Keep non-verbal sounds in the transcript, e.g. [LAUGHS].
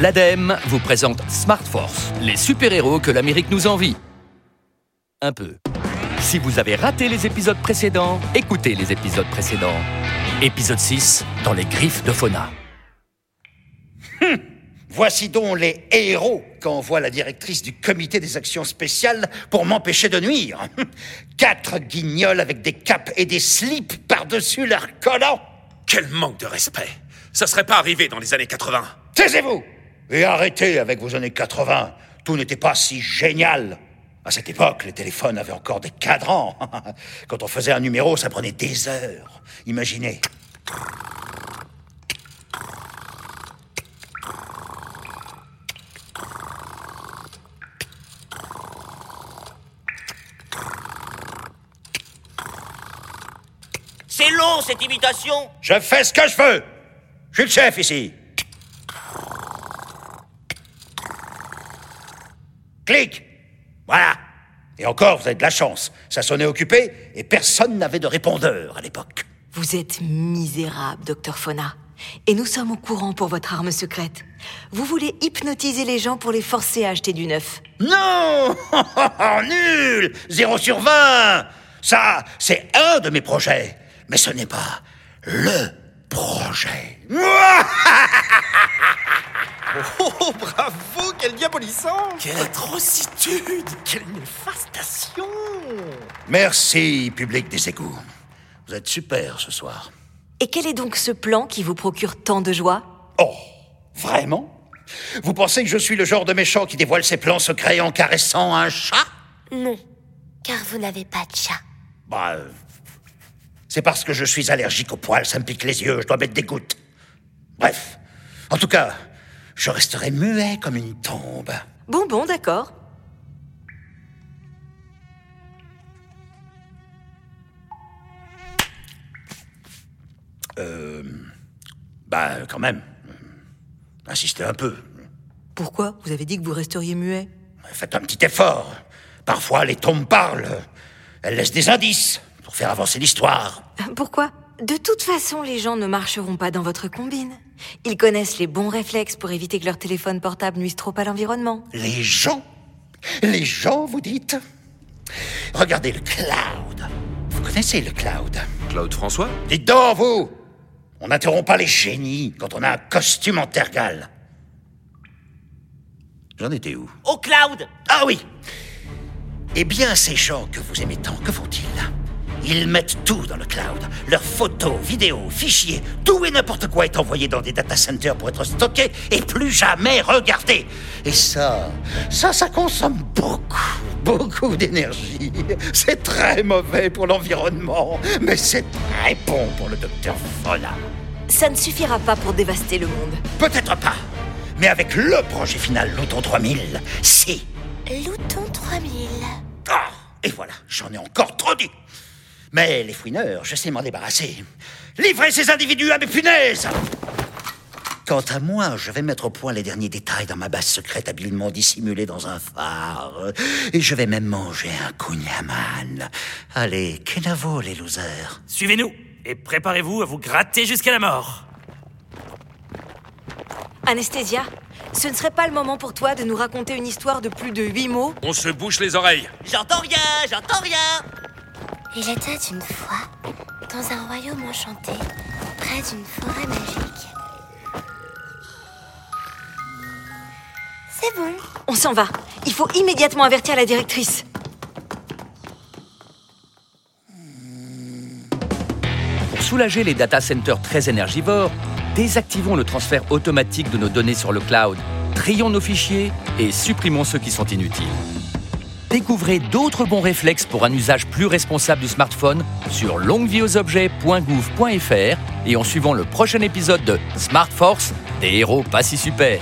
l'ADEME vous présente Smart Force, les super-héros que l'Amérique nous envie. Un peu. Si vous avez raté les épisodes précédents, écoutez les épisodes précédents. Épisode 6, dans les griffes de Fauna. Voici donc les héros qu'envoie la directrice du comité des actions spéciales pour m'empêcher de nuire. Quatre guignols avec des capes et des slips par-dessus leurs collants. Quel manque de respect Ça serait pas arrivé dans les années 80 Taisez-vous Et arrêtez avec vos années 80. Tout n'était pas si génial. À cette époque, les téléphones avaient encore des cadrans. [LAUGHS] Quand on faisait un numéro, ça prenait des heures. Imaginez. C'est long cette imitation Je fais ce que je veux. Je suis le chef ici. Clic. Voilà. Et encore, vous avez de la chance. Ça sonnait occupé et personne n'avait de répondeur à l'époque. Vous êtes misérable, docteur Fauna. Et nous sommes au courant pour votre arme secrète. Vous voulez hypnotiser les gens pour les forcer à acheter du neuf. Non [LAUGHS] Nul Zéro sur 20 Ça, c'est un de mes projets. Mais ce n'est pas le projet. [LAUGHS] [LAUGHS] Oh, bravo Quel diabolisant Quelle atrocitude Quelle néfastation Merci, public des égouts. Vous êtes super ce soir. Et quel est donc ce plan qui vous procure tant de joie? Oh, vraiment? Vous pensez que je suis le genre de méchant qui dévoile ses plans secrets en caressant un chat? Non, car vous n'avez pas de chat. Bah, euh, c'est parce que je suis allergique aux poils, ça me pique les yeux, je dois mettre des gouttes. Bref, en tout cas, je resterai muet comme une tombe. Bon, bon, d'accord. Bah, quand même. Insistez un peu. Pourquoi Vous avez dit que vous resteriez muet? Faites un petit effort. Parfois, les tombes parlent. Elles laissent des indices pour faire avancer l'histoire. Pourquoi? De toute façon, les gens ne marcheront pas dans votre combine. Ils connaissent les bons réflexes pour éviter que leur téléphone portable nuise trop à l'environnement. Les gens. Les gens, vous dites. Regardez le cloud. Vous connaissez le cloud? Claude François? Dites donc, vous. On n'interrompt pas les génies quand on a un costume en tergal. J'en étais où? Au cloud. Ah oui. Eh bien, ces gens que vous aimez tant, que font-ils? Ils mettent tout dans le cloud. Leurs photos, vidéos, fichiers, tout et n'importe quoi est envoyé dans des data centers pour être stocké et plus jamais regardé. Et ça, ça, ça consomme beaucoup, beaucoup d'énergie. C'est très mauvais pour l'environnement, mais c'est très bon pour le docteur Fola. Ça ne suffira pas pour dévaster le monde. Peut-être pas, mais avec le projet final Louton 3000, si. Louton 3000. Ah, et voilà, j'en ai encore trop dit. Mais les fouineurs, je sais m'en débarrasser. Livrez ces individus à mes punaises Quant à moi, je vais mettre au point les derniers détails dans ma base secrète habilement dissimulée dans un phare. Et je vais même manger un kunyaman. Allez, kenavo les losers. Suivez-nous et préparez-vous à vous gratter jusqu'à la mort. Anesthésia, ce ne serait pas le moment pour toi de nous raconter une histoire de plus de huit mots? On se bouche les oreilles J'entends rien, j'entends rien Il était une fois dans un royaume enchanté, près d'une forêt magique. C'est bon. On s'en va. Il faut immédiatement avertir la directrice. Pour soulager les data centers très énergivores, désactivons le transfert automatique de nos données sur le cloud, trions nos fichiers et supprimons ceux qui sont inutiles. Découvrez d'autres bons réflexes pour un usage plus responsable du smartphone sur longuevieauxobjets.gouv.fr et en suivant le prochain épisode de Smart Force, des héros pas si super.